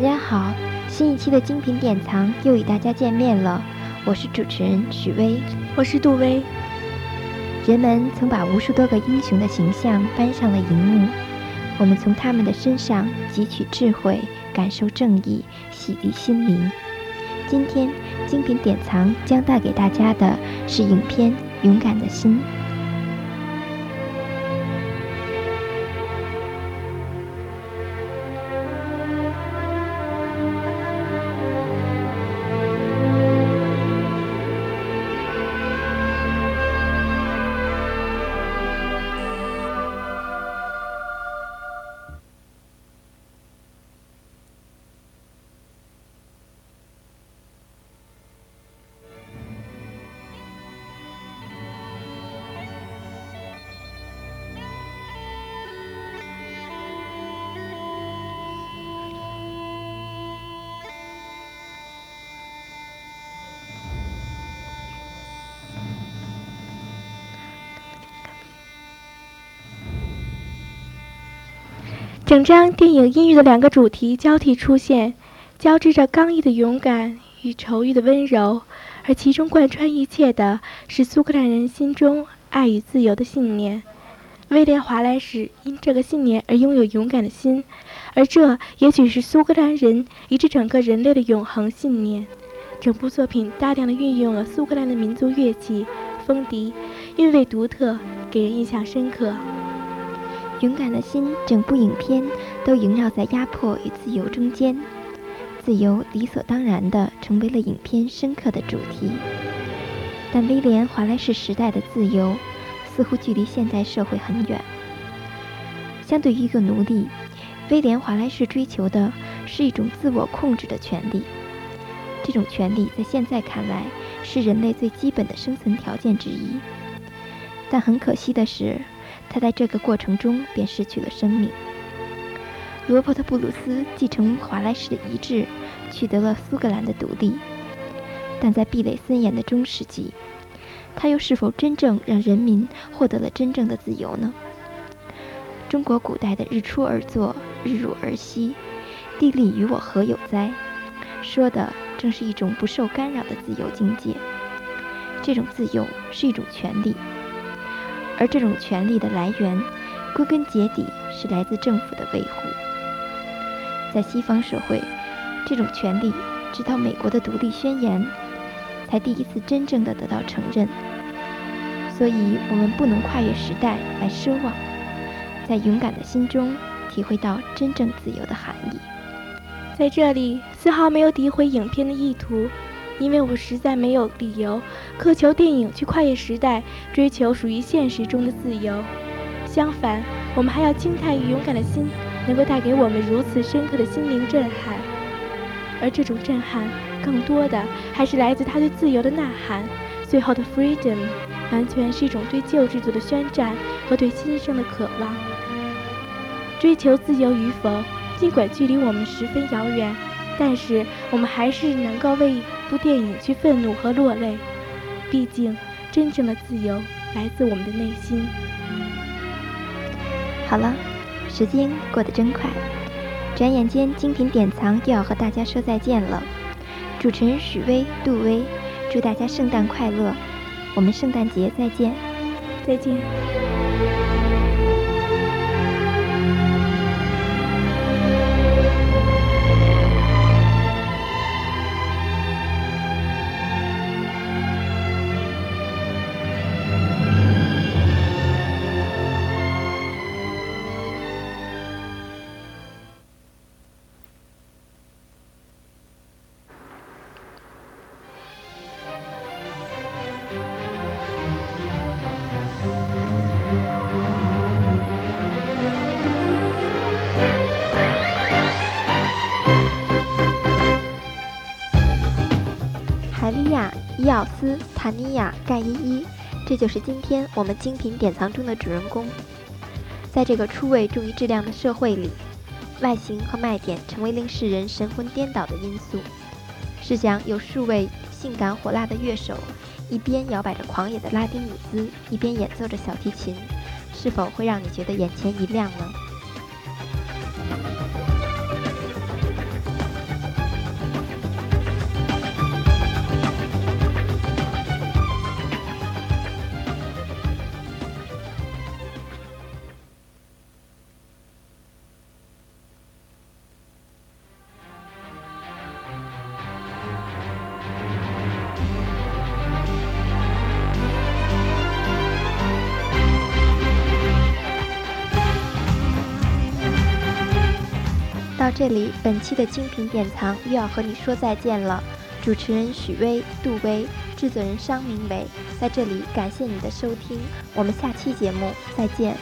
家好，新一期的精品典藏又与大家见面了，我是主持人许巍，我是杜威。人们曾把无数多个英雄的形象搬上了荧幕，我们从他们的身上汲取智慧，感受正义，洗涤心灵。今天精品典藏将带给大家的是影片《勇敢的心》。整张电影阴郁的两个主题交替出现，交织着刚毅的勇敢与愁郁的温柔，而其中贯穿一切的是苏格兰人心中爱与自由的信念。威廉·华莱士因这个信念而拥有勇敢的心，而这也许是苏格兰人以至整个人类的永恒信念。整部作品大量的运用了苏格兰的民族乐器风笛，韵味独特，给人印象深刻。勇敢的心，整部影片都萦绕在压迫与自由中间，自由理所当然地成为了影片深刻的主题。但威廉·华莱士时代的自由，似乎距离现代社会很远。相对于一个奴隶，威廉·华莱士追求的是一种自我控制的权利。这种权利在现在看来是人类最基本的生存条件之一。但很可惜的是。他在这个过程中便失去了生命。罗伯特·布鲁斯继承华莱士的遗志，取得了苏格兰的独立，但在壁垒森严的中世纪，他又是否真正让人民获得了真正的自由呢？中国古代的“日出而作，日入而息，地利与我何有哉”，说的正是一种不受干扰的自由境界。这种自由是一种权利。而这种权利的来源，归根结底是来自政府的维护。在西方社会，这种权利直到美国的独立宣言，才第一次真正的得到承认。所以，我们不能跨越时代来奢望，在勇敢的心中体会到真正自由的含义。在这里，丝毫没有诋毁影片的意图。因为我实在没有理由苛求电影去跨越时代，追求属于现实中的自由。相反，我们还要惊叹于勇敢的心能够带给我们如此深刻的心灵震撼。而这种震撼，更多的还是来自他对自由的呐喊。最后的 freedom，完全是一种对旧制度的宣战和对新生的渴望。追求自由与否，尽管距离我们十分遥远，但是我们还是能够为。部电影去愤怒和落泪，毕竟真正的自由来自我们的内心。好了，时间过得真快，转眼间精品典藏又要和大家说再见了。主持人许巍、杜威，祝大家圣诞快乐，我们圣诞节再见，再见。伊奥斯·塔尼亚·盖伊伊，这就是今天我们精品典藏中的主人公。在这个初位重于质量的社会里，外形和卖点成为令世人神魂颠倒的因素。试想，有数位性感火辣的乐手，一边摇摆着狂野的拉丁舞姿，一边演奏着小提琴，是否会让你觉得眼前一亮呢？到这里，本期的精品典藏又要和你说再见了。主持人许巍、杜威，制作人商明伟，在这里感谢你的收听，我们下期节目再见。